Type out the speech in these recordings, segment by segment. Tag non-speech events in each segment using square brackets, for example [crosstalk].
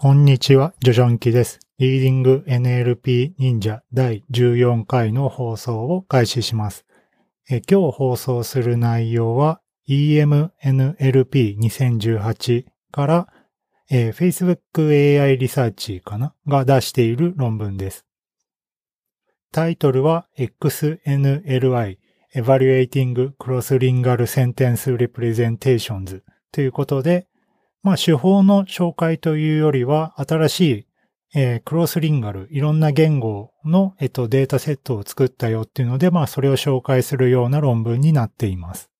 こんにちは、ジョジョンキです。リーディング NLP 忍者第14回の放送を開始します。え今日放送する内容は EMNLP2018 から、え Facebook AI リサーチかな？が出している論文です。タイトルは XNLI Evaluating Cross-Lingual Sentence Representations ということで、まあ手法の紹介というよりは新しい、えー、クロスリンガル、いろんな言語の、えっと、データセットを作ったよっていうので、まあそれを紹介するような論文になっています。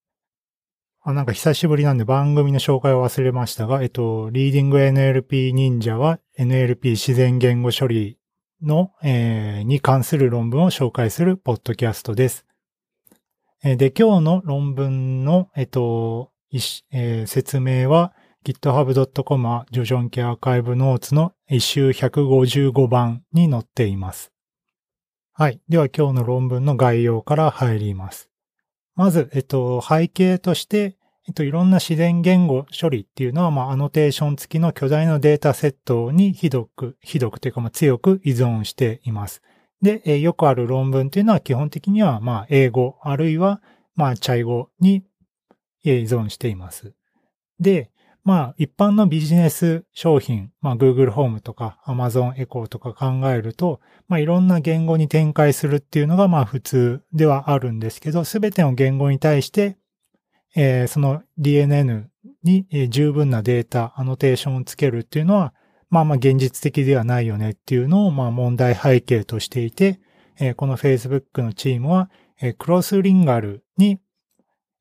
あなんか久しぶりなんで番組の紹介を忘れましたが、えっと、リーディング NLP 忍者は NLP 自然言語処理の、えー、に関する論文を紹介するポッドキャストです。で、今日の論文の、えっと、えー、説明は、github.com はジョジョンケアーカイブノーツの一周155番に載っています。はい。では今日の論文の概要から入ります。まず、えっと、背景として、えっと、いろんな自然言語処理っていうのは、まあ、アノテーション付きの巨大なデータセットにひどく、ひどくというか、まあ、強く依存しています。で、えよくある論文というのは基本的には、まあ、英語、あるいは、まあ、チャイ語に依存しています。で、まあ、一般のビジネス商品、まあ、Google ホームとか Amazon Echo とか考えると、まあ、いろんな言語に展開するっていうのが、まあ、普通ではあるんですけど、すべての言語に対して、えー、その DNN に十分なデータ、アノテーションをつけるっていうのは、まあまあ現実的ではないよねっていうのをまあ問題背景としていて、この Facebook のチームは、クロスリンガルに、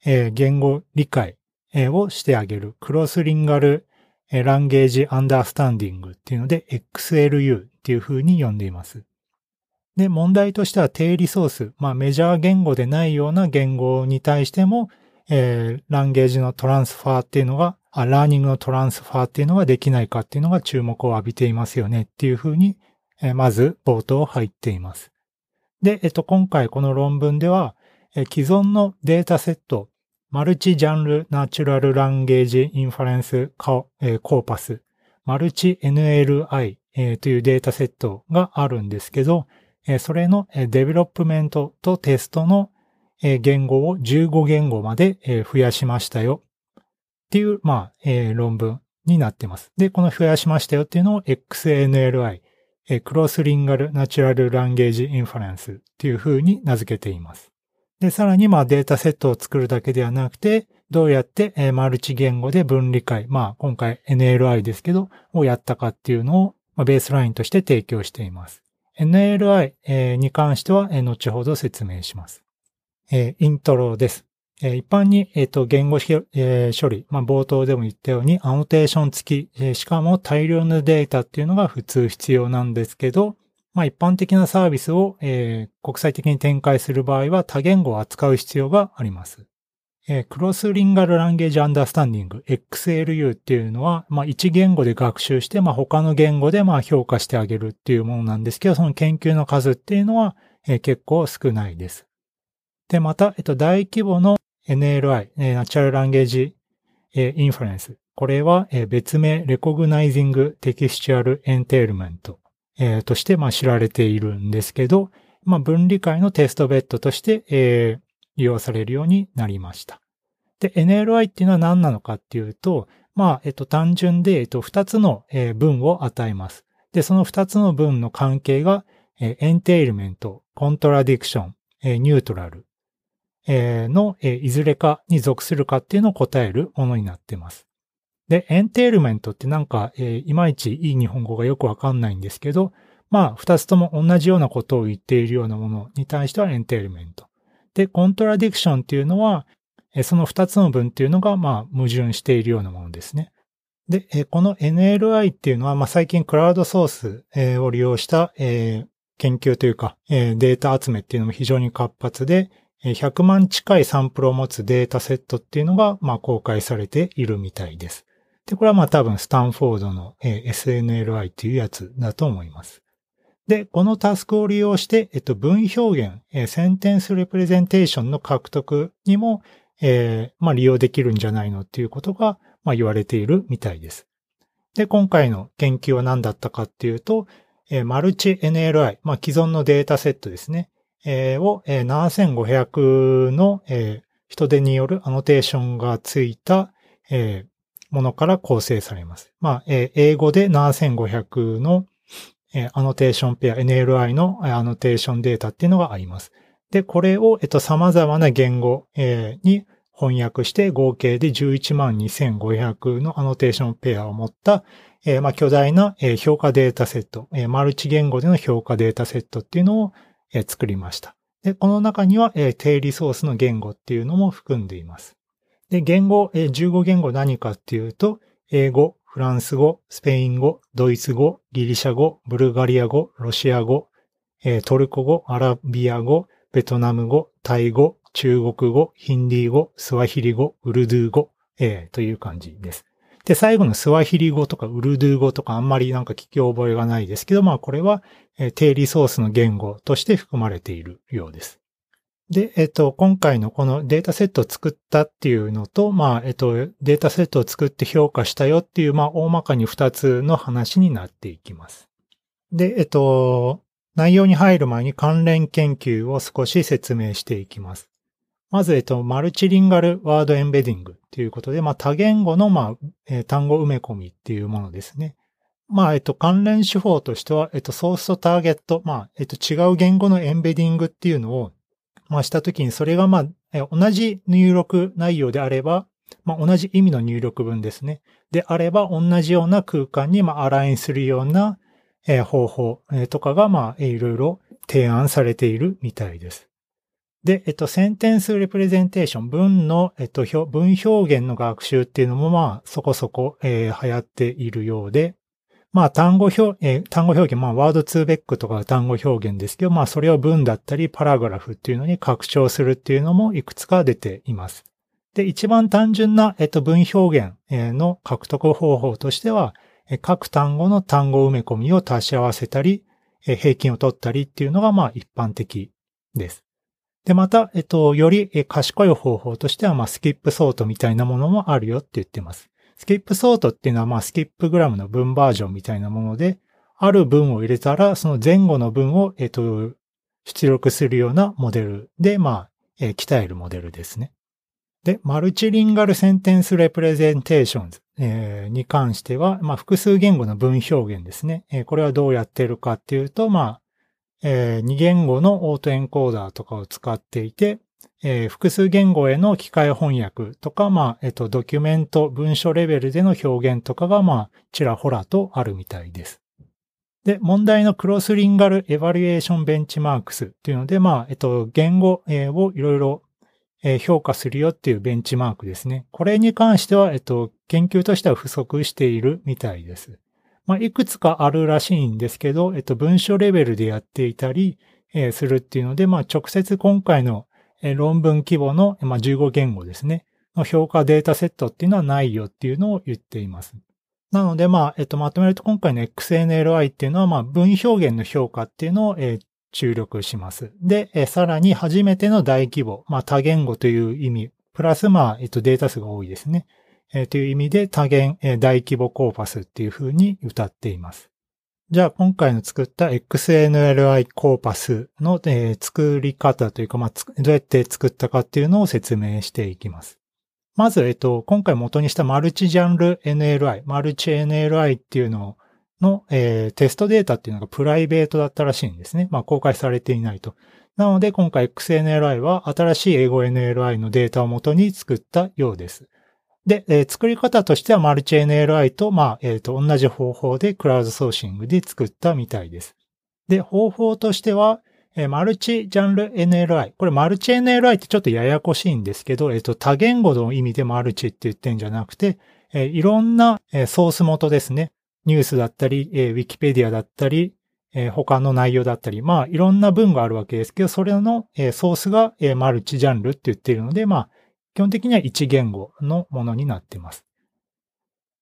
言語理解をしてあげる。クロスリンガルランゲージアンダースタンディングっていうので XLU っていう風に呼んでいます。で、問題としては低リソース、まあメジャー言語でないような言語に対しても、えー、ランゲージのトランスファーっていうのがあ、ラーニングのトランスファーっていうのができないかっていうのが注目を浴びていますよねっていうふうに、えー、まず冒頭入っています。で、えっと、今回この論文では、既存のデータセット、 Multi-Genre Natural Language Inference Corpus、Multi NLI、というデータセットがあるんですけど、それの development とテストの言語を15言語まで増やしましたよっていう、まあ、論文になってます。で、この増やしましたよっていうのを XNLI、クロスリンガルナチュラルランゲージインファレンスっていう風に名付けています。で、さらにまあデータセットを作るだけではなくて、どうやって、えー、マルチ言語で分離解、まあ今回 NLI ですけど、をやったかっていうのを、まあ、ベースラインとして提供しています。NLI、えー、に関しては、えー、後ほど説明します。えー、イントロです。え一般に、えっ、と、言語、え処理、まあ、冒頭でも言ったように、アノテーション付き、えしかも大量のデータっていうのが普通必要なんですけど、まあ、一般的なサービスを、えー国際的に展開する場合は多言語を扱う必要があります。え Cross-lingual Language Understanding、XLU っていうのは、まあ、一言語で学習して、まあ、他の言語で、まあ、評価してあげるっていうものなんですけど、その研究の数っていうのは、え結構少ないです。で、また、えっと、大規模の NLI、 Natural Language え Inference。これはえ別名、 Recognizing Textual Entailmentえとしてま知られているんですけど、まあ、文理解の test bed としてえ利用されるようになりました。で、NLI っていうのは何なのかっていうと、まあ、えっと、単純で、えっと、二つの文を与えます。で、その二つの文の関係が、 entailment、contradiction、neutral えのえいずれかに属するかっていうのを答えるものになっています。で、 entailment ってなんか、えいまいちいい日本語がよくわかんないんですけど、まあ、二つとも同じようなことを言っているようなものに対しては entailment。で、 contradiction っていうのは、その二つの文っていうのが、まあ、矛盾しているようなものですね。で、この NLI っていうのは、まあ、最近クラウドソースを利用したえ研究というか、データ集めっていうのも非常に活発で、100万近いサンプルを持つデータセットっていうのが、まあ、公開されているみたいです。で、これはまあ多分スタンフォードの SNLI っていうやつだと思います。で、このタスクを利用して、えっと、文表現、センテンスレプレゼンテーションの獲得にも、えー、まあ利用できるんじゃないのっていうことが、まあ言われているみたいです。で、今回の研究は何だったかっていうと、えー、マルチ NLI、まあ、既存のデータセットですね、えー、を、えー、7500の、えー、人手によるアノテーションがついた、えー、ものから構成されます。まあ、えー、英語で7500の、えー、アノテーションペア、NLI のアノテーションデータっていうのがあります。で、これを、えっと、様々な言語、えー、に翻訳して合計で112,500のアノテーションペアを持った、えー、まあ、巨大な、えー、評価データセット、えー、マルチ言語での評価データセットっていうのを、えー、作りました。で、この中には、えー、低リソースの言語っていうのも含んでいます。で、言語、えー、15言語何かっていうと、英語、フランス語、スペイン語、ドイツ語、ギリシャ語、ブルガリア語、ロシア語、えー、トルコ語、アラビア語、ベトナム語、タイ語、中国語、ヒンディー語、スワヒリ語、ウルドゥー語、えー、という感じです。で、最後のスワヒリ語とかウルドゥー語とかあんまりなんか聞き覚えがないですけど、まあこれは、えー、低リソースの言語として含まれているようです。で、えっと、今回のこのデータセットを作ったっていうのと、まあ、えっと、データセットを作って評価したよっていう、まあ、大まかに二つの話になっていきます。で、えっと、内容に入る前に関連研究を少し説明していきます。まず、えっと、マルチリンガルワードエンベディングということで、まあ、多言語の、まあ、えー、単語埋め込みっていうものですね。まあ、えっと、関連手法としては、えっと、ソースとターゲット、まあ、えっと、違う言語のエンベディングっていうのを、まあ、したときに、それが、まあ、同じ入力内容であれば、まあ、同じ意味の入力文ですね。であれば、同じような空間に、まあ、アラインするような、方法、とかが、まあ、いろいろ提案されているみたいです。で、えっと、センテンスレプレゼンテーション、文の、えっと、文表現の学習っていうのも、まあ、そこそこ、えー、流行っているようで、まあ、単語表、えー、単語表現、まあ、ワードツーベックとか単語表現ですけど、まあ、それを文だったり、パラグラフっていうのに拡張するっていうのもいくつか出ています。で、一番単純な、えっと、文表現の獲得方法としては、各単語の単語埋め込みを足し合わせたり、平均を取ったりっていうのが、まあ、一般的です。で、また、えっと、より賢い方法としては、まあ、スキップソートみたいなものもあるよって言ってます。スキップソートっていうのは、まあ、スキップグラムの文バージョンみたいなもので、ある文を入れたら、その前後の文を、えっと、出力するようなモデルで、まあ、えー、鍛えるモデルですね。で、 multilingual sentence representations、えー、に関しては、まあ、複数言語の文表現ですね。えー、これはどうやってるかっていうと、まあ、えー、2言語の autoencoder とかを使っていて、えー、複数言語への機械翻訳とか、まあ、えっ、と、ドキュメント、文書レベルでの表現とかが、まあ、ちらほらとあるみたいです。で、問題のクロスリンガルエバリエーションベンチマークスっていうので、まあ、えっと、言語をいろいろ評価するよっていうベンチマークですね。これに関しては、えっと、研究としては不足しているみたいです。まあ、いくつかあるらしいんですけど、えっと、文書レベルでやっていたり、えー、するっていうので、まあ、直接今回の論文規模の、まあ、15言語ですね、の評価データセットっていうのはないよっていうのを言っています。なので、まあ、えっと、まとめると今回の XNLI っていうのは、まあ、文表現の評価っていうのを、注力します。で、さらに初めての大規模、まあ、多言語という意味、プラス、まあ、えっと、データ数が多いですね。という意味で多元、えー、大規模コーパスっていう風に歌っています。じゃあ今回の作った XNLI コーパスの、えー、作り方というか、まあ、どうやって作ったかっていうのを説明していきます。まず、えっと、今回元にしたマルチジャンル NLI、マルチ NLI っていうのの、えー、テストデータっていうのがプライベートだったらしいんですね。まあ、公開されていないと。なので、今回 XNLI は新しい英語 NLI のデータを元に作ったようです。で、えー、作り方としてはマルチ NLI と、まあ、えっ、ー、と、同じ方法でクラウドソーシングで作ったみたいです。で、方法としては、えー、マルチジャンル NLI。これマルチ NLI ってちょっとややこしいんですけど、えっ、と、多言語の意味でマルチって言ってんじゃなくて、えいろんな、えソース元ですね。ニュースだったり、えウィキペディアだったり、え他の内容だったり、まあ、いろんな文があるわけですけど、それの、えソースが、えマルチジャンルって言ってるので、まあ、基本的には1言語のものになっています。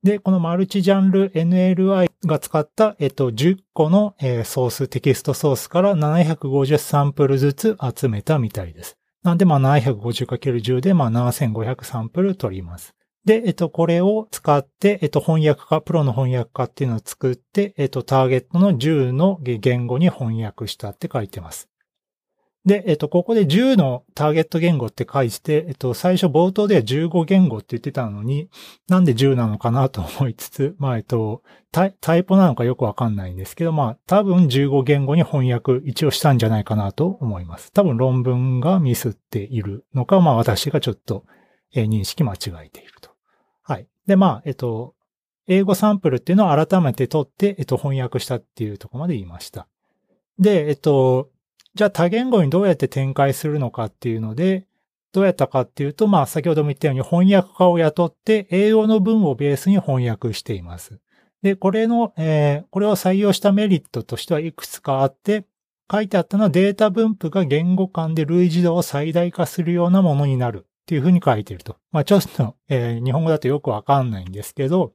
で、このマルチジャンル NLI が使った、えっと、10個の、えー、ソース、テキストソースから750サンプルずつ集めたみたいです。なんで、まあ 750×10 で、まあ7500サンプル取ります。で、えっと、これを使って、えっと、翻訳家、プロの翻訳家っていうのを作って、えっと、ターゲットの10の言語に翻訳したって書いてます。で、えっと、ここで10のターゲット言語って書いて、えっと、最初冒頭では15言語って言ってたのに、なんで10なのかなと思いつつ、まあ、えっと、タイプなのかよくわかんないんですけど、まあ、多分15言語に翻訳一応したんじゃないかなと思います。多分論文がミスっているのか、まあ、私がちょっと、え認識間違えていると。はい。で、まあ、えっと、英語サンプルっていうのを改めて取って、えっと、翻訳したっていうとこまで言いました。で、えっと、じゃあ多言語にどうやって展開するのかっていうので、どうやったかっていうと、まあ先ほども言ったように翻訳家を雇って英語の文をベースに翻訳しています。で、これの、えー、これを採用したメリットとしてはいくつかあって、書いてあったのはデータ分布が言語間で類似度を最大化するようなものになるっていうふうに書いてると。まあちょっと、えー、日本語だとよくわかんないんですけど、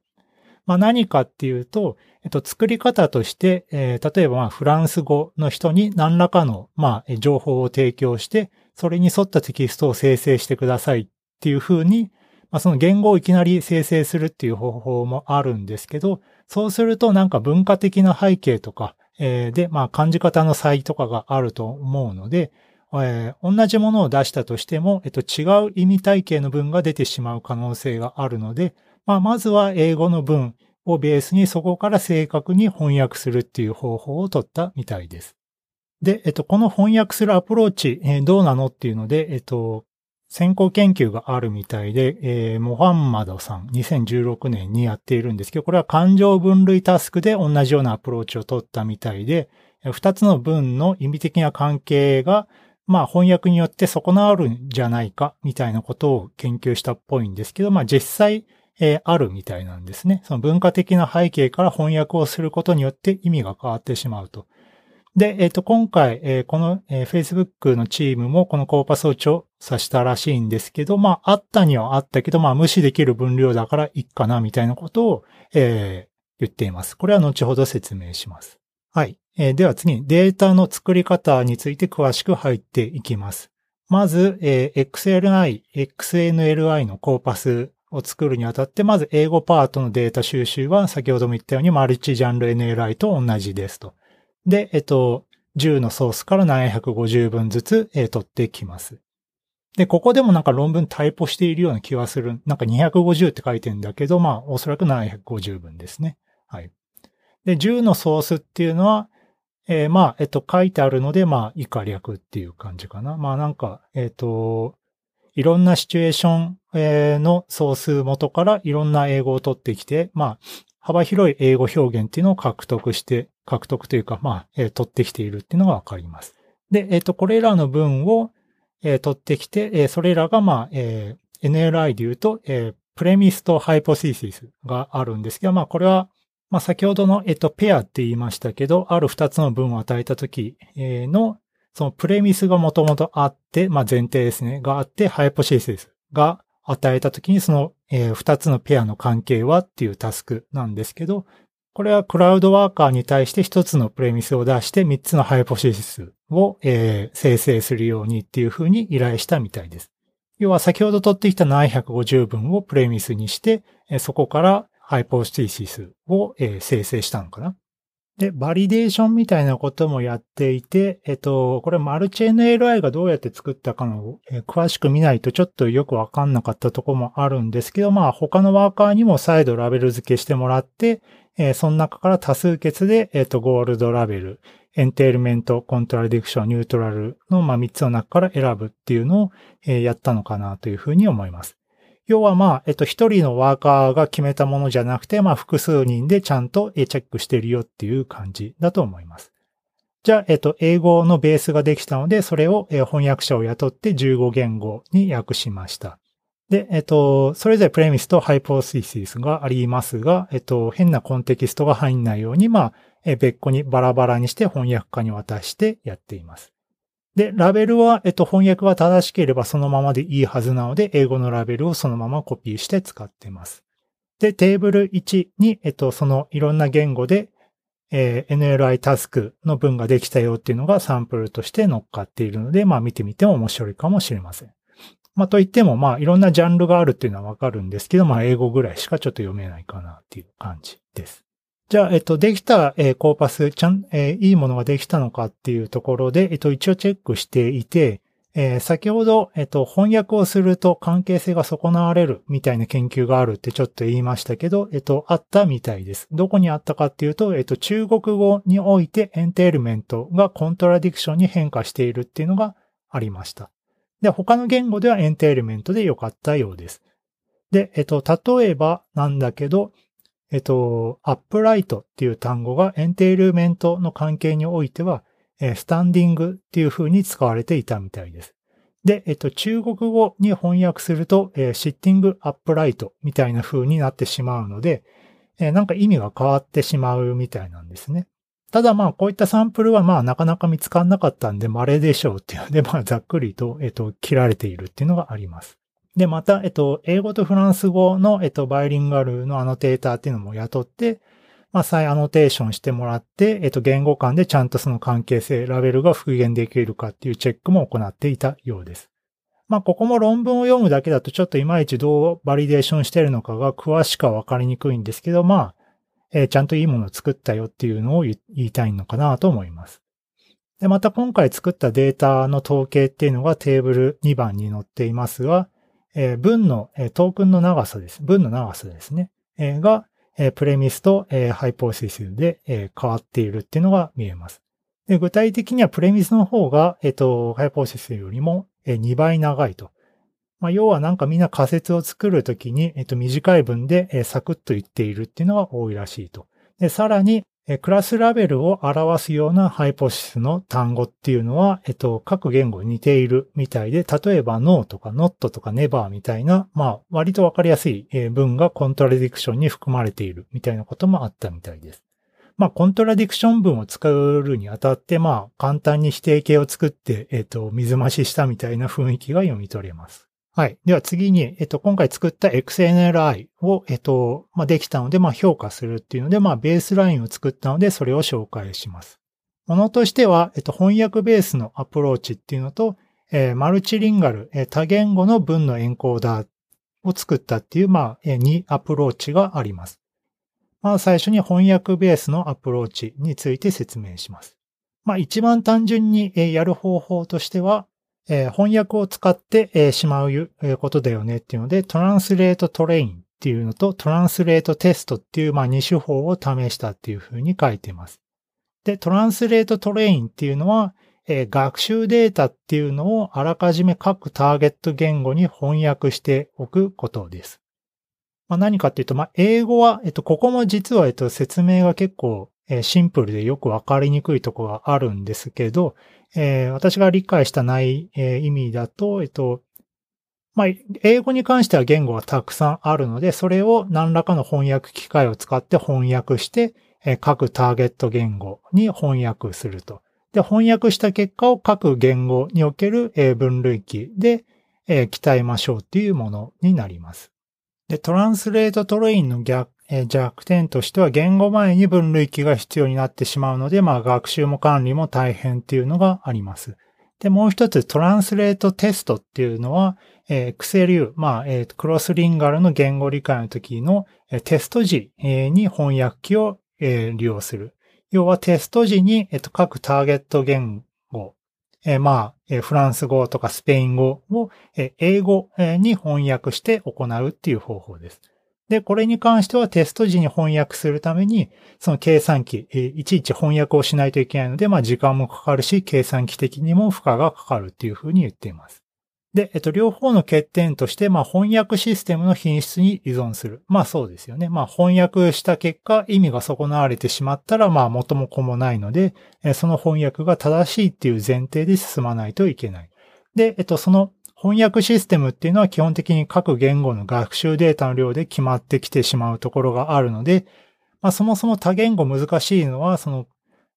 まあ何かっていうと、えっと、作り方として、えー、例えばまあフランス語の人に何らかの、まあ、情報を提供して、それに沿ったテキストを生成してくださいっていうふうに、まあ、その言語をいきなり生成するっていう方法もあるんですけど、そうするとなんか文化的な背景とか、えー、で、まあ感じ方の差異とかがあると思うので、えー、同じものを出したとしても、えっと、違う意味体系の文が出てしまう可能性があるので、まあ、まずは英語の文をベースにそこから正確に翻訳するっていう方法を取ったみたいです。で、えっと、この翻訳するアプローチ、えー、どうなのっていうので、えっと、先行研究があるみたいで、えー、モハンマドさん2016年にやっているんですけど、これは感情分類タスクで同じようなアプローチを取ったみたいで、二つの文の意味的な関係が、まあ翻訳によって損なわるんじゃないかみたいなことを研究したっぽいんですけど、まあ実際、えー、あるみたいなんですね。その文化的な背景から翻訳をすることによって意味が変わってしまうと。で、えっ、ー、と、今回、えー、この、えー、Facebook のチームもこのコーパスを調査したらしいんですけど、まあ、あったにはあったけど、まあ、無視できる分量だからいいかな、みたいなことを、え、言っています。これは後ほど説明します。はい。えー、では次にデータの作り方について詳しく入っていきます。まず、え、XLI、XNLI のコーパスを作るにあたって、まず英語パートのデータ収集は先ほども言ったようにマルチジャンル NLI と同じですと。で、えっと、10のソースから750分ずつ、取ってきます。で、ここでもなんか論文タイプしているような気はする。なんか250って書いてるんだけど、まあ、おそらく750分ですね。はい。で、10のソースっていうのは、えー、まあ、えっと、書いてあるので、まあ、以下略っていう感じかな。まあ、なんか、えっと、いろんなシチュエーションの総数元からいろんな英語を取ってきて、まあ、幅広い英語表現っていうのを獲得して、獲得というか、まあ、取ってきているっていうのがわかります。で、えっ、と、これらの文を、取ってきて、それらが、まあ、NLI で言うと、プレミスとハイポシーシスがあるんですけど、まあ、これは、まあ、先ほどの、えっと、ペアって言いましたけど、ある二つの文を与えたときの、そのプレミスがもともとあって、まあ、前提ですね、があって、ハイポシシスが与えたときにその、え、2つのペアの関係はっていうタスクなんですけど、これはクラウドワーカーに対して1つのプレミスを出して3つのハイポシシスを、え、生成するようにっていうふうに依頼したみたいです。要は先ほど取ってきた750分をプレミスにして、そこから hypothesis を、生成したのかな。で、 validation みたいなこともやっていて、えっと、これマルチ NLI がどうやって作ったかの、え詳しく見ないとちょっとよくわかんなかったとこもあるんですけど、まあ他のワーカーにも再度ラベル付けしてもらって、えー、その中から多数決で、えっと、 gold label、entailment、contradiction、neutral の、まあ、3つの中から選ぶっていうのを、えー、やったのかなというふうに思います。要はまあ、えっと、一人のワーカーが決めたものじゃなくて、まあ、複数人でちゃんとチェックしてるよっていう感じだと思います。じゃあ、えっと、英語のベースができたので、それを翻訳者を雇って15言語に訳しました。で、えっと、それぞれプレミスとハイポシシスがありますが、えっと、変なコンテキストが入んないように、まあ、別個にバラバラにして翻訳家に渡してやっています。で、ラベルは、えっと、翻訳が正しければそのままでいいはずなので、英語のラベルをそのままコピーして使っています。で、テーブル1に、えっと、そのいろんな言語で、えー、NLI タスクの文ができたよっていうのがサンプルとして乗っかっているので、まあ見てみても面白いかもしれません。まあといっても、まあいろんなジャンルがあるっていうのはわかるんですけど、まあ英語ぐらいしかちょっと読めないかなっていう感じです。じゃあ、えっと、できた、えー、コーパス、ちゃん、えー、いいものができたのかっていうところで、えっと、一応チェックしていて、えー、先ほど、えっと、翻訳をすると関係性が損なわれるみたいな研究があるってちょっと言いましたけど、えっと、あったみたいです。どこにあったかっていうと、えっと、中国語において entailment が contradiction に変化しているっていうのがありました。で、他の言語では entailment で良かったようです。で、えっと、例えばなんだけど、えっと、 upright っていう単語が entailment の関係においては、えスタンディングっていう風に使われていたみたいです。で、えっと、中国語に翻訳すると、えー、シッティングアップライトみたいな風になってしまうので、えー、なんか意味が変わってしまうみたいなんですね。ただまあ、こういったサンプルはまあ、なかなか見つからなかったんで、稀でしょうっていうので、まあ、ざっくりと、えっと、切られているっていうのがあります。で、また、えっと、英語とフランス語の、えっと、バイリンガルのアノテーターっていうのも雇って、まあ、再アノテーションしてもらって、えっと、言語間でちゃんとその関係性、ラベルが復元できるかっていうチェックも行っていたようです。まあ、ここも論文を読むだけだとちょっといまいちどう validation してるのかが詳しくはわかりにくいんですけど、まあ、えー、ちゃんといいものを作ったよっていうのを言いたいのかなと思います。で、また今回作ったデータの統計っていうのがテーブル2番に載っていますが、えー、文の、えー、トークンの長さです。文の長さですね。えー、が、えー、プレミスと、えー、ハイポーシスで、えー、変わっているっていうのが見えます。で具体的にはプレミスの方が、えっ、ー、と、ハイポーシスよりも、えー、2倍長いと。まあ、要はなんかみんな仮説を作るときに、えっ、ー、と、短い文で、えー、サクッと言っているっていうのが多いらしいと。で、さらに、クラスラベルを表すようなハイポシスの単語っていうのは、えっと、各言語に似ているみたいで、例えば no とか not とか never みたいな、まあ、割とわかりやすい文がコントラディクションに含まれているみたいなこともあったみたいです。まあ、コントラディクション文を作るにあたって、まあ、簡単に否定形を作って、えっと、水増ししたみたいな雰囲気が読み取れます。はい。では次に、えっと、今回作った XNLI を、えっと、まあ、できたので、まあ、評価するっていうので、まあ、ベースラインを作ったので、それを紹介します。ものとしては、えっと、翻訳ベースのアプローチっていうのと、えー、マルチリンガル、えー、多言語の文のエンコーダーを作ったっていう、まあ、えー、2アプローチがあります。まあ、最初に翻訳ベースのアプローチについて説明します。まあ、一番単純にやる方法としては、えー、翻訳を使って、えー、しまう、ことだよねっていうので、トランスレートトレインっていうのと、トランスレートテストっていう、まあ、2手法を試したっていうふうに書いています。で、トランスレートトレインっていうのは、えー、学習データっていうのをあらかじめ各ターゲット言語に翻訳しておくことです。まあ、何かっていうと、まあ、英語は、えっと、ここも実は、えっと、説明が結構、えー、シンプルでよくわかりにくいところがあるんですけど、えー、私が理解したない、えー、意味だと、えっと、まあ、英語に関しては言語がたくさんあるので、それを何らかの翻訳機械を使って翻訳して、えー、各ターゲット言語に翻訳すると。で、翻訳した結果を各言語における、えー、分類器で、えー、鍛えましょうっていうものになります。で、トランスレートトレインの逆弱点としては言語前に分類器が必要になってしまうので、まあ学習も管理も大変っていうのがあります。で、もう一つトランスレートテストっていうのは、えー、XLU、まあ、えー、クロスリンガルの言語理解の時の、えー、テスト時、に翻訳機を、えー、利用する。要はテスト時に、えー、と各ターゲット言語、えー、まあ、えー、フランス語とかスペイン語を、えー、英語に翻訳して行うっていう方法です。で、これに関してはテスト時に翻訳するために、その計算機、いちいち翻訳をしないといけないので、まあ時間もかかるし、計算機的にも負荷がかかるっていうふうに言っています。で、えっと、両方の欠点として、まあ翻訳システムの品質に依存する。まあそうですよね。まあ翻訳した結果、意味が損なわれてしまったら、まあ元も子もないので、その翻訳が正しいっていう前提で進まないといけない。で、えっと、その翻訳システムっていうのは基本的に各言語の学習データの量で決まってきてしまうところがあるので、まあそもそも多言語難しいのは、その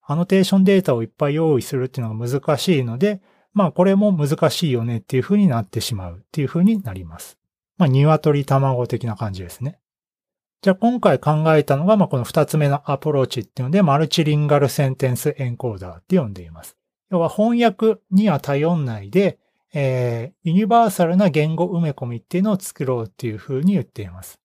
アノテーションデータをいっぱい用意するっていうのが難しいので、まあこれも難しいよねっていう風になってしまうっていう風になります。まあ鶏卵的な感じですね。じゃあ今回考えたのが、まあこの二つ目のアプローチっていうので、マルチリンガルセンテンスエンコーダーって呼んでいます。要は翻訳には頼んないで、えー、ユニバーサルな言語埋め込みっていうのを作ろうっていうふうに言っています。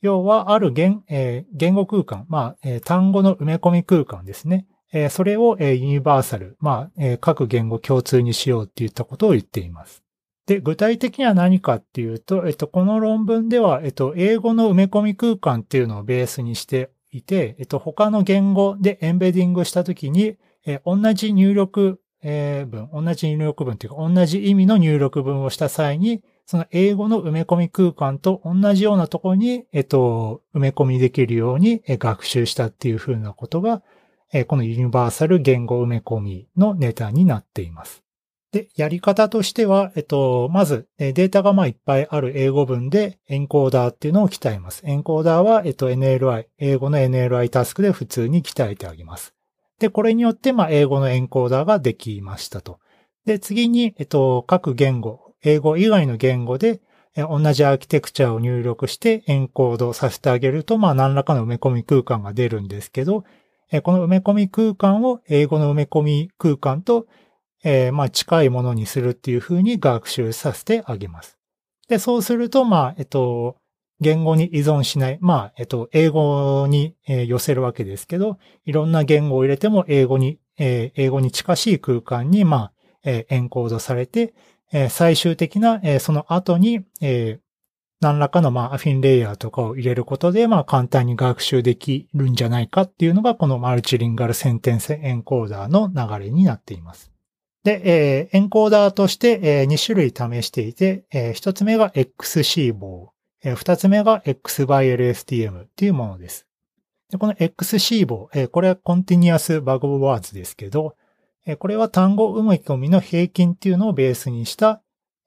要は、ある言,、えー、言語空間、まあ、えー、単語の埋め込み空間ですね。えー、それを、え、ユニバーサル、まあ、えー、各言語共通にしようっていったことを言っています。で、具体的には何かっていうと、えっと、この論文では、えっと、英語の埋め込み空間っていうのをベースにしていて、えっと、他の言語でエンベディングしたときに、え同じ入力、え文、同じ入力文というか、同じ意味の入力文をした際に、その英語の埋め込み空間と同じようなところに、えっと、埋め込みできるように学習したっていうふうなことが、このユニバーサル言語埋め込みのネタになっています。で、やり方としては、えっと、まず、データがまあいっぱいある英語文でエンコーダーっていうのを鍛えます。エンコーダーは、えっと、NLI、英語の NLI タスクで普通に鍛えてあげます。で、これによって、まあ、英語のエンコーダーができましたと。で、次に、えっと、各言語、英語以外の言語で、同じアーキテクチャを入力してエンコードさせてあげると、まあ、何らかの埋め込み空間が出るんですけど、この埋め込み空間を英語の埋め込み空間と、えー、まあ近いものにするっていうふうに学習させてあげます。で、そうすると、まあ、えっと、言語に依存しない。まあ、えっと、英語に、え、寄せるわけですけど、いろんな言語を入れても英語に、え、英語に近しい空間に、まあ、え、エンコードされて、え、最終的な、え、その後に、え、何らかの、まあ、アフィンレイヤーとかを入れることで、まあ、簡単に学習できるんじゃないかっていうのが、このマルチリンガルセンテンスエンコーダーの流れになっています。で、えー、エンコーダーとして、えー、2種類試していて、えー、1つ目が XC 棒、えー、2つ目が X by LSTM っていうものです。でこの XC 棒、これは Continuous Bug Words ですけど、これは単語埋め込みの平均っていうのをベースにした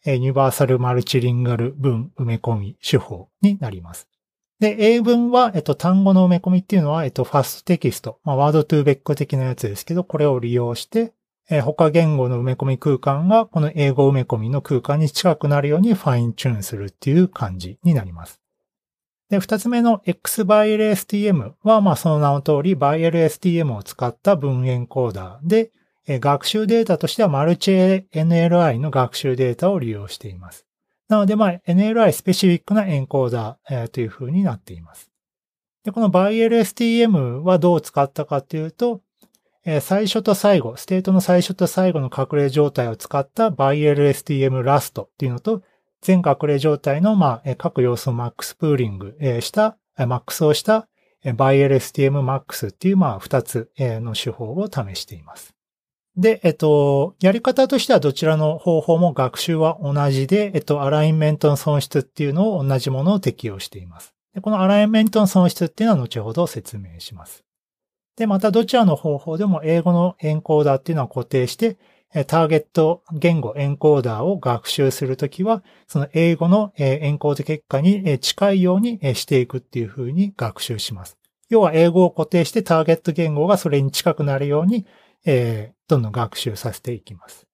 ユニバーサルマルチリンガル文埋め込み手法になります。で、英文は、えっと、単語の埋め込みっていうのは、えっと、ファストテキスト、まあ、ワードトゥーベック的なやつですけど、これを利用して、えー、他言語の埋め込み空間が、この英語埋め込みの空間に近くなるようにファインチューンするっていう感じになります。で、二つ目の X-BiLSTM は、まあ、その名の通り、 BiLSTM を使った文エンコーダーで、学習データとしてはマルチ NLI の学習データを利用しています。なので、まあ、NLI スペシフィックなエンコーダー、という風になっています。で、この ByLSTM はどう使ったかというと、最初と最後、ステートの最初と最後の隠れ状態を使った ByLSTM ラストっていうのと、全隠れ状態の、まあ、各要素をマックスプーリングした、マックスをした ByLSTM Max っていう、まあ、二つの手法を試しています。で、えっと、やり方としてはどちらの方法も学習は同じで、えっと、アラインメントの損失っていうのを同じものを適用しています。でこのアラインメントの損失っていうのは後ほど説明します。で、またどちらの方法でも英語のエンコーダーっていうのは固定して、ターゲット言語エンコーダーを学習するときは、その英語のエンコード結果に近いようにしていくっていうふうに学習します。要は英語を固定してターゲット言語がそれに近くなるように、どんどん学習させていきます。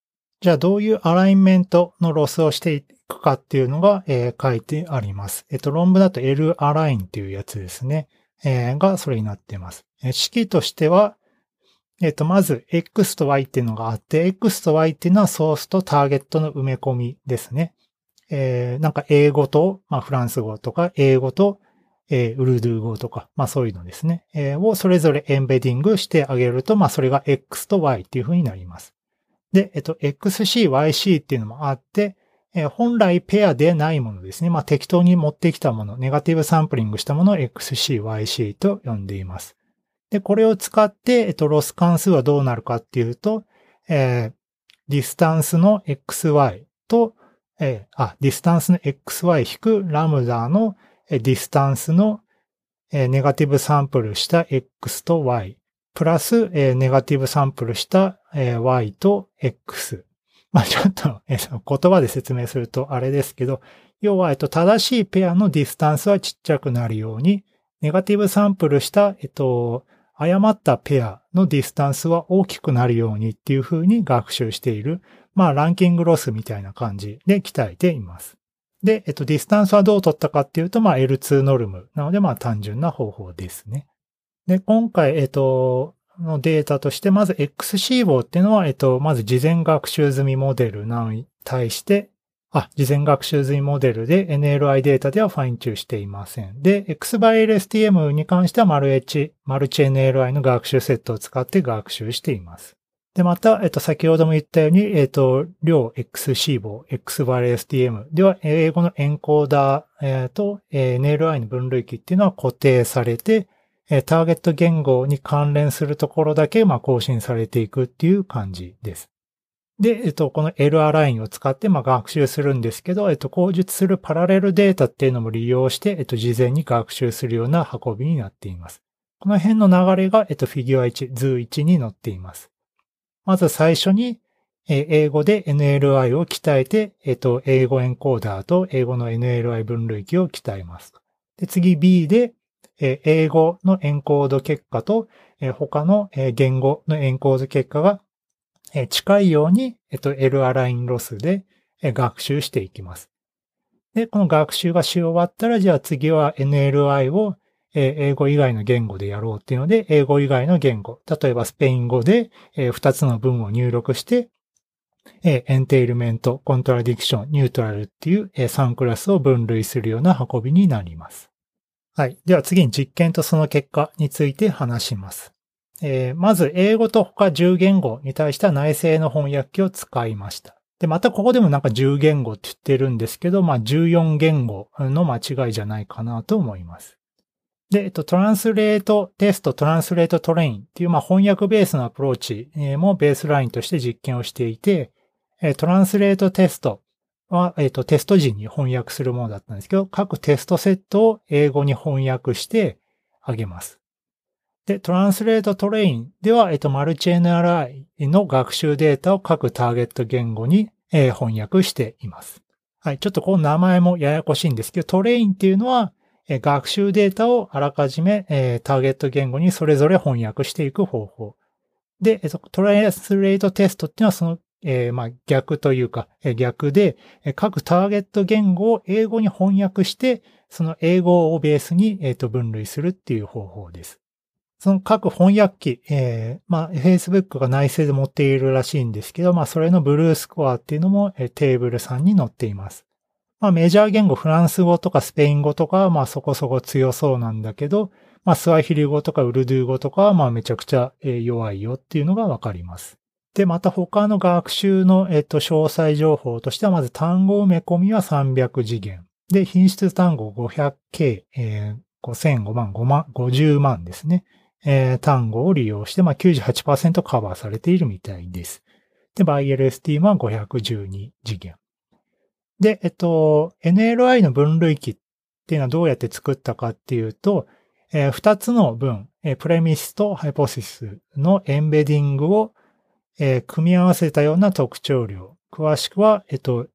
じゃあどういうアラインメントのロスをしていくかっていうのが、書いてあります。えっ、と、論文だと L アラインっていうやつですね。えー、がそれになっています。えー、式としては、えっ、と、まず X と Y っていうのがあって、X と Y っていうのはソースとターゲットの埋め込みですね。えー、なんか英語と、まあ、フランス語とか、英語とえー、ウルドゥー語とか、まあそういうのですね、えー、をそれぞれエンベディングしてあげると、まあそれが X と Y っていう風になります。で、えっと、XC、YC っていうのもあって、えー、本来ペアでないものですね。まあ適当に持ってきたもの、ネガティブサンプリングしたものを XC、YC と呼んでいます。で、これを使って、えっと、ロス関数はどうなるかっていうと、えー、 distance の XY と、えー、あ、 distance の XY ラムダの distance の negative sample した X と Y、プラス negative sample した Y と X。まあちょっと [laughs] 言葉で説明するとあれですけど、要は、えっと、正しいペアの distance はちっちゃくなるように、negative sample した、えっと、誤ったペアの distance は大きくなるようにっていう風に学習している、まあ ranking loss みたいな感じで鍛えています。で、えっと、 distance はどう取ったかっていうと、まあ、L2 norm。なので、まあ、単純な方法ですね。で、今回、えっと、のデータとして、まず XC 棒っていうのは、えっと、まず事前学習済みモデルなのに対して、あ、事前学習済みモデルで NLI データではファインチューしていません。で、 X-BiLSTM に関してはマル H、 Multi NLI の学習セットを使って学習しています。で、また、えっと、先ほども言ったように、えっと、量 XC 棒、XByLSTM では、英語のエンコーダー、えー、と、NLI の分類器っていうのは固定されて、えターゲット言語に関連するところだけ、まあ、更新されていくっていう感じです。で、えっと、この LR ラインを使って、まあ、学習するんですけど、えっと、口述するパラレルデータっていうのも利用して、えっと、事前に学習するような運びになっています。この辺の流れが、えっと、フィギュア1、図1に載っています。まず最初に、え英語で NLI を鍛えて、えっと、英語エンコーダーと英語の NLI 分類器を鍛えます。で、次 B で、英語のエンコード結果と、他の言語のエンコード結果が近いように、えっと、L アラインロスで学習していきます。で、この学習がし終わったら、じゃあ次は NLI を英語以外の言語でやろうっていうので、英語以外の言語、例えばスペイン語で2つの文を入力して、エンテイルメント、コントラディクション、ニュートラルっていう3クラスを分類するような運びになります。はい。では次に実験とその結果について話します。えー、まず、英語と他10言語に対しては内製の翻訳機を使いました。で、またここでもなんか10言語って言ってるんですけど、まあ14言語の間違いじゃないかなと思います。で、えっと、トランスレートテスト、トランスレートトレインっていう、まあ翻訳ベースのアプローチもベースラインとして実験をしていて、トランスレートテストは、えっと、テスト時に翻訳するものだったんですけど、各テストセットを英語に翻訳してあげます。で、トランスレートトレインでは、えっと、マルチ NRI の学習データを各ターゲット言語に、えー、翻訳しています。はい。ちょっとこの名前もややこしいんですけど、トレインっていうのは、えー、学習データをあらかじめ、えー、ターゲット言語にそれぞれ翻訳していく方法。で、えっと、トランスレートテストっていうのはその、えー、まあ、逆というか、えー、逆で、各ターゲット言語を英語に翻訳して、その英語をベースに、えっ、と、分類するっていう方法です。その各翻訳機、えー、まあ、Facebook が内製で持っているらしいんですけど、まあ、それのブルースコアっていうのも、えー、テーブル3に載っています。まあ、メジャー言語、フランス語とかスペイン語とかは、まあ、そこそこ強そうなんだけど、まあ、スワヒリ語とかウルドゥー語とかは、まあ、めちゃくちゃ弱いよっていうのがわかります。で、また他の学習の、えっと、詳細情報としては、まず単語埋め込みは300次元。で、品質単語 500K、えー、5005万、5万、50万ですね。えー、単語を利用して、まあ、98%カバーされているみたいです。で、バイ LST は512次元。で、えっと、NLI の分類器っていうのはどうやって作ったかっていうと、えー、2つの文、えー、プレミスとハイポシスのエンベディングを、えー、組み合わせたような特徴量。詳しくは、えっと、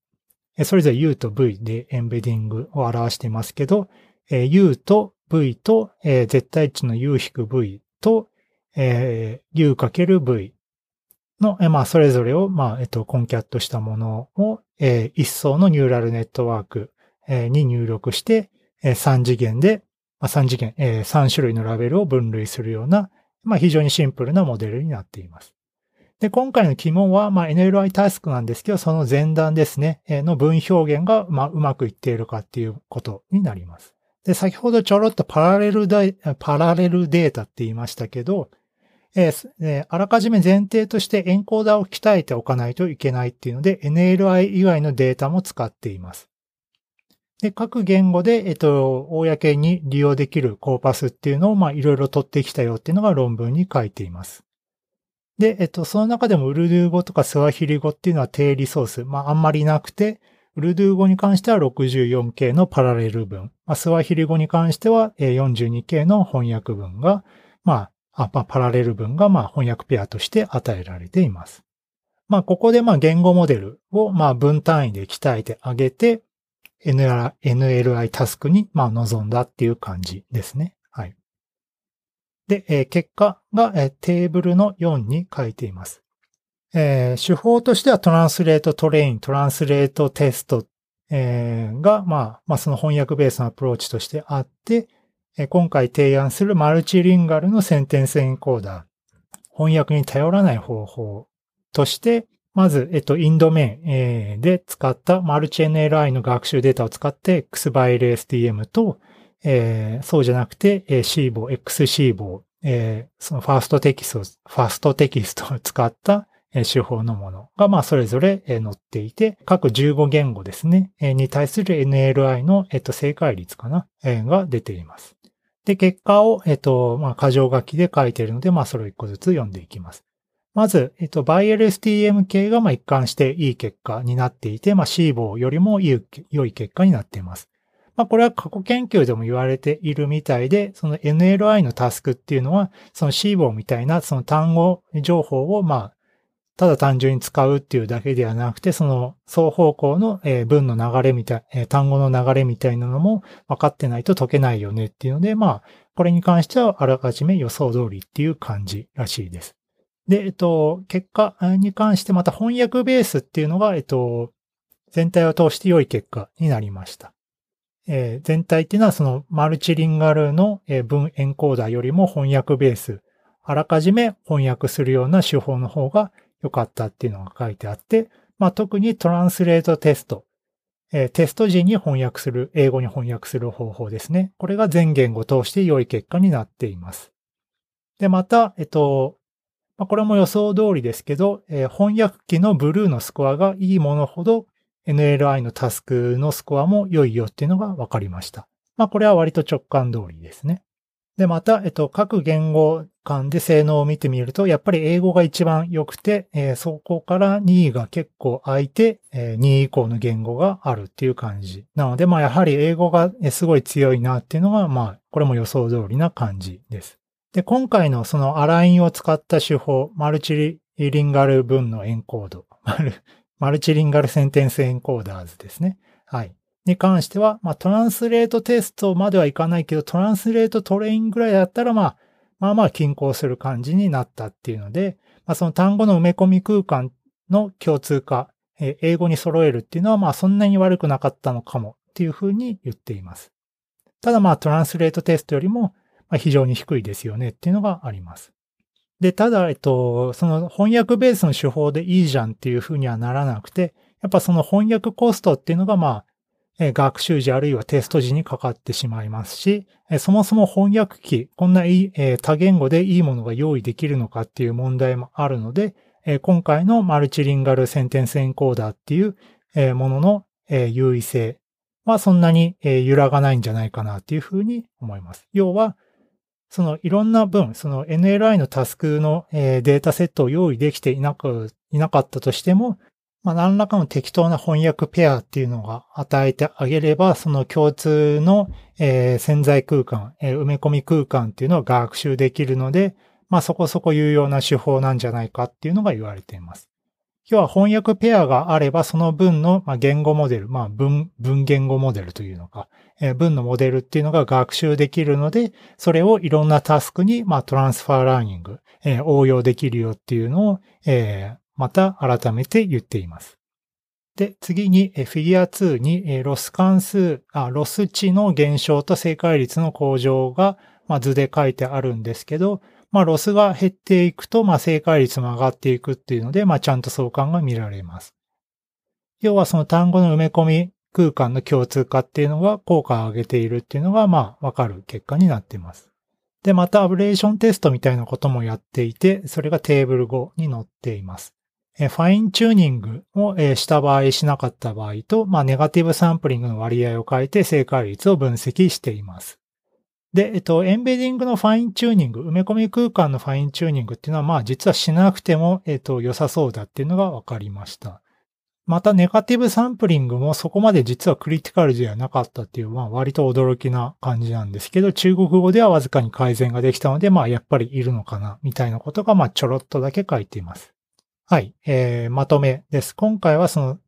それぞれ U と V でエンベディングを表していますけど、えー、U と V と、えー、絶対値の U-V と、えー、U×V の、えー、まあ、それぞれを、まあ、えっと、コンキャットしたものを、えー、一層のニューラルネットワーク、に入力して、えー、3次元で、まあ、3次元、えー、3種類のラベルを分類するような、まあ、非常にシンプルなモデルになっています。で、今回の疑問は、まあ、NLI タスクなんですけど、その前段ですね、の文表現が、まあ、うまくいっているかっていうことになります。で、先ほどちょろっとパラレルデパラレルデータって言いましたけど、えー、あらかじめ前提としてエンコーダーを鍛えておかないといけないっていうので、NLI 以外のデータも使っています。で、各言語で、えっと、公に利用できるコーパスっていうのを、まあ、いろいろ取ってきたよっていうのが論文に書いています。で、えっと、その中でもウルドゥー語とかスワヒリ語っていうのは低リソース、まあ、あんまりなくて、ウルドゥー語に関しては 64K のパラレル文、まあ、スワヒリ語に関しては 42K の翻訳文が、まあ、まあ、パラレル文がまあ翻訳ペアとして与えられています。まあ、ここでまあ言語モデルをまあ分単位で鍛えてあげて、NLI タスクにまあ臨んだっていう感じですね。はい。で、えー、結果が、えー、テーブルの4に書いています。えー、手法としては translate train、 translate test、えー、が、まあ、まあ、その翻訳ベースのアプローチとしてあって、えー、今回提案する multilingual の sentence encoder、翻訳に頼らない方法として、まず、えっと、 in-domain、で使ったマルチ NLI の学習データを使って X-BiLSTM と、えー、そうじゃなくて、えー、 CBOW、X-CBOW、えー、その fastText、fastText を使った手法のものが、まあ、それぞれ載っていて、各15言語ですね、に対する NLI の、えっと、正解率かな、が出ています。で、結果を、えっと、まあ、箇条書きで書いているので、まあ、それを一個ずつ読んでいきます。まず、えっと、ByLSTM 系が、まあ、一貫していい結果になっていて、まあ、C 棒よりも良い結果になっています。まあ、これは過去研究でも言われているみたいで、その NLI のタスクっていうのは、その C 棒みたいなその単語情報を、まあ、ただ単純に使うっていうだけではなくて、その双方向の文の流れみたい、単語の流れみたいなのも分かってないと解けないよねっていうので、まあ、これに関してはあらかじめ予想通りっていう感じらしいです。で、えっと、結果に関してまた翻訳ベースっていうのが、えっと、全体を通して良い結果になりました。えー、全体っていうのはそのマルチリンガルの文エンコーダーよりも翻訳ベース、あらかじめ翻訳するような手法の方が良かったっていうのが書いてあって、まあ、特にトランスレートテスト、えー、テスト時に翻訳する、英語に翻訳する方法ですね。これが全言語通して良い結果になっています。で、また、えっと、まあ、これも予想通りですけど、えー、翻訳機のブルーのスコアがいいものほど NLI のタスクのスコアも良いよっていうのが分かりました。まあ、これは割と直感通りですね。で、また、えっと、各言語間で性能を見てみると、やっぱり英語が一番良くて、えー、そこから2位が結構空いて、えー、2位以降の言語があるっていう感じ。なので、まあ、やはり英語がすごい強いなっていうのが、まあ、これも予想通りな感じです。で、今回のそのアラインを使った手法、マルチリンガル文のエンコード、マルマルチリンガルセンテンスエンコーダーズですね。はい。に関しては、まあ、トランスレートテストまではいかないけど、トランスレートトレインぐらいだったら、まあ、まあまあ均衡する感じになったっていうので、まあ、その単語の埋め込み空間の共通化、え英語に揃えるっていうのは、まあそんなに悪くなかったのかもっていうふうに言っています。ただまあトランスレートテストよりも非常に低いですよねっていうのがあります。で、ただ、えっと、その翻訳ベースの手法でいいじゃんっていうふうにはならなくて、やっぱその翻訳コストっていうのがまあ学習時あるいはテスト時にかかってしまいますし、そもそも翻訳機、こんないい、多言語でいいものが用意できるのかっていう問題もあるので、今回のマルチリンガルセンテンスエンコーダーっていうものの優位性はそんなに揺らがないんじゃないかなっていうふうに思います。要は、そのいろんな分、その NLI のタスクのデータセットを用意できていなく、いなかったとしても、まあ、何らかの適当な翻訳ペアっていうのが与えてあげれば、その共通の、えー、潜在空間、えー、埋め込み空間っていうのを学習できるので、まあそこそこ有用な手法なんじゃないかっていうのが言われています。要は翻訳ペアがあれば、その文の言語モデル、まあ文、文言語モデルというのか、えー、文のモデルっていうのが学習できるので、それをいろんなタスクに、まあトランスファーラーニング、えー、応用できるよっていうのを、えー、また改めて言っています。で、次にフィギュア2にロス関数、あロス値の減少と正解率の向上が、まあ、図で書いてあるんですけど、まあ、ロスが減っていくと、まあ、正解率も上がっていくっていうので、まあ、ちゃんと相関が見られます。要はその単語の埋め込み空間の共通化っていうのが効果を上げているっていうのが、まあ、わかる結果になっています。で、また ablation test みたいなこともやっていて、それが Table 5に載っています。え fine-tuning をした場合、しなかった場合と、まあ、 negative sampling の割合を変えて正解率を分析しています。で、えっと、 embedding の fine-tuning、埋め込み空間の fine-tuning っていうのは、まあ、実はしなくても、えっと、良さそうだっていうのが分かりました。また、 negative sampling もそこまで実はクリティカルではなかったっていう、まあ、割と驚きな感じなんですけど、中国語ではわずかに改善ができたので、まあ、やっぱりいるのかな、みたいなことが、まあ、ちょろっとだけ書いています。はい、えー、まとめです。今回はその、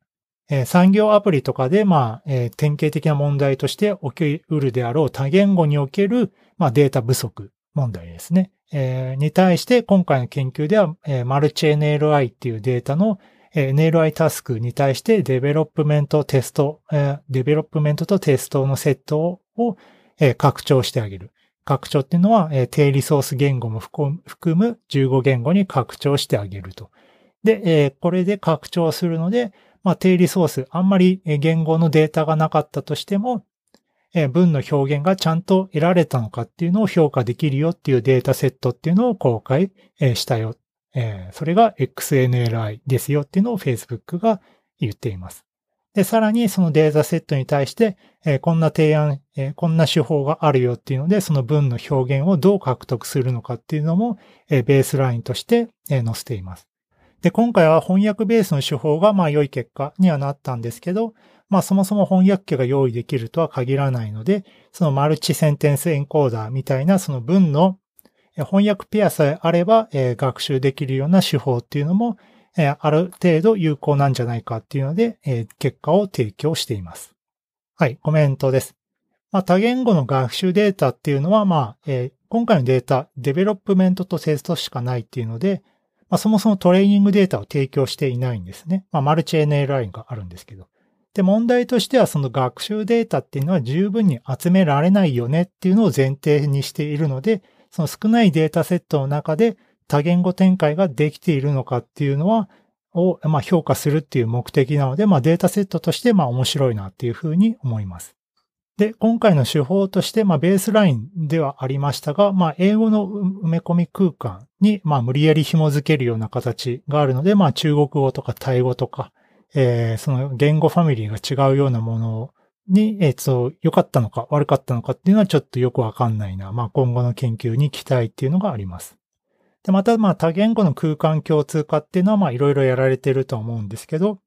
えー、産業アプリとかで、まあ、えー、典型的な問題として起きうるであろう多言語における、まあ、データ不足問題ですね。えー、に対して今回の研究では、えー、 MultiNLI っていうデータの、NLI タスクに対して development test、development とテストのセットを、拡張してあげる。拡張っていうのは、えー、低リソース言語も含む15言語に拡張してあげると。で、これで拡張するので、まあ、低リソース、あんまり言語のデータがなかったとしても、文の表現がちゃんと得られたのかっていうのを評価できるよっていうデータセットっていうのを公開、したよ。えー、それが XNLI ですよっていうのを Facebook が言っています。で、さらにそのデータセットに対して、えー、こんな提案、えー、こんな手法があるよっていうので、その文の表現をどう獲得するのかっていうのも、えー、ベースラインとして、え載せています。で、今回は翻訳ベースの手法がまあ良い結果にはなったんですけど、まあそもそも翻訳機が用意できるとは限らないので、その multi sentence encoder みたいなその文の翻訳ペアさえあれば、え学習できるような手法っていうのも、えある程度有効なんじゃないかっていうので、え結果を提供しています。はい、コメントです。まあ、多言語の学習データっていうのは、まあ、え今回のデータ、 development とテストしかないっていうので、まあ、そもそもトレーニングデータを提供していないんですね。まあ、マルチ NLI があるんですけど。で、問題としてはその学習データっていうのは十分に集められないよねっていうのを前提にしているので、その少ないデータセットの中で多言語展開ができているのかっていうのは、を、まあ、評価するっていう目的なので、まあ、データセットとして、まあ、面白いなっていうふうに思います。で、今回の手法として、まあ、ベースラインではありましたが、まあ、英語の埋め込み空間に、まあ、無理やり紐づけるような形があるので、まあ、中国語とかタイ語とか、えー、その言語ファミリーが違うようなものをに、えっ、と、良かったのか悪かったのかっていうのはちょっとよくわかんないな。まあ、今後の研究に期待っていうのがあります。で、また、まあ、多言語の空間共通化っていうのは、まあ、いろいろやられてると思うんですけど、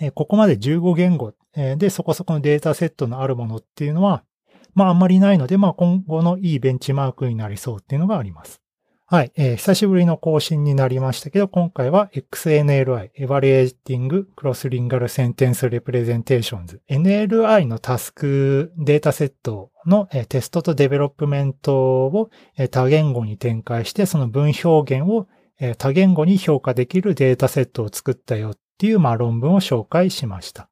えここまで15言語でそこそこのデータセットのあるものっていうのは、まあ、あんまりないので、まあ、今後のいいベンチマークになりそうっていうのがあります。はい、えー、久しぶりの更新になりましたけど、今回は XNLI、Evaluating Cross-Lingual Sentence Representations、NLI のタスクデータセットの、えー、テストと development を、えー、多言語に展開して、その文表現を、えー、多言語に評価できるデータセットを作ったよっていう、まあ、論文を紹介しました。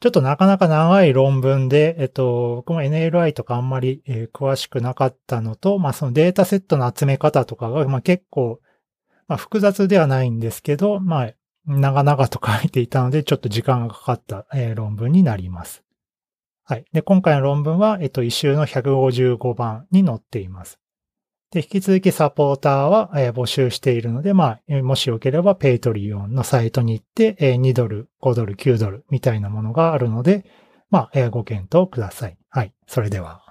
ちょっとなかなか長い論文で、えっと、僕も NLI とかあんまり、えー、詳しくなかったのと、まあそのデータセットの集め方とかが、まあ結構、まあ複雑ではないんですけど、まあ長々と書いていたので、ちょっと時間がかかった、えー、論文になります。はい。で、今回の論文は、えっと、 issue の155番に載っています。で、引き続きサポーターは、募集しているので、まあ、もしよければ、 Patreon のサイトに行って、えー、2ドル、5ドル、9ドルみたいなものがあるので、まあ、ご検討ください。はい。それでは。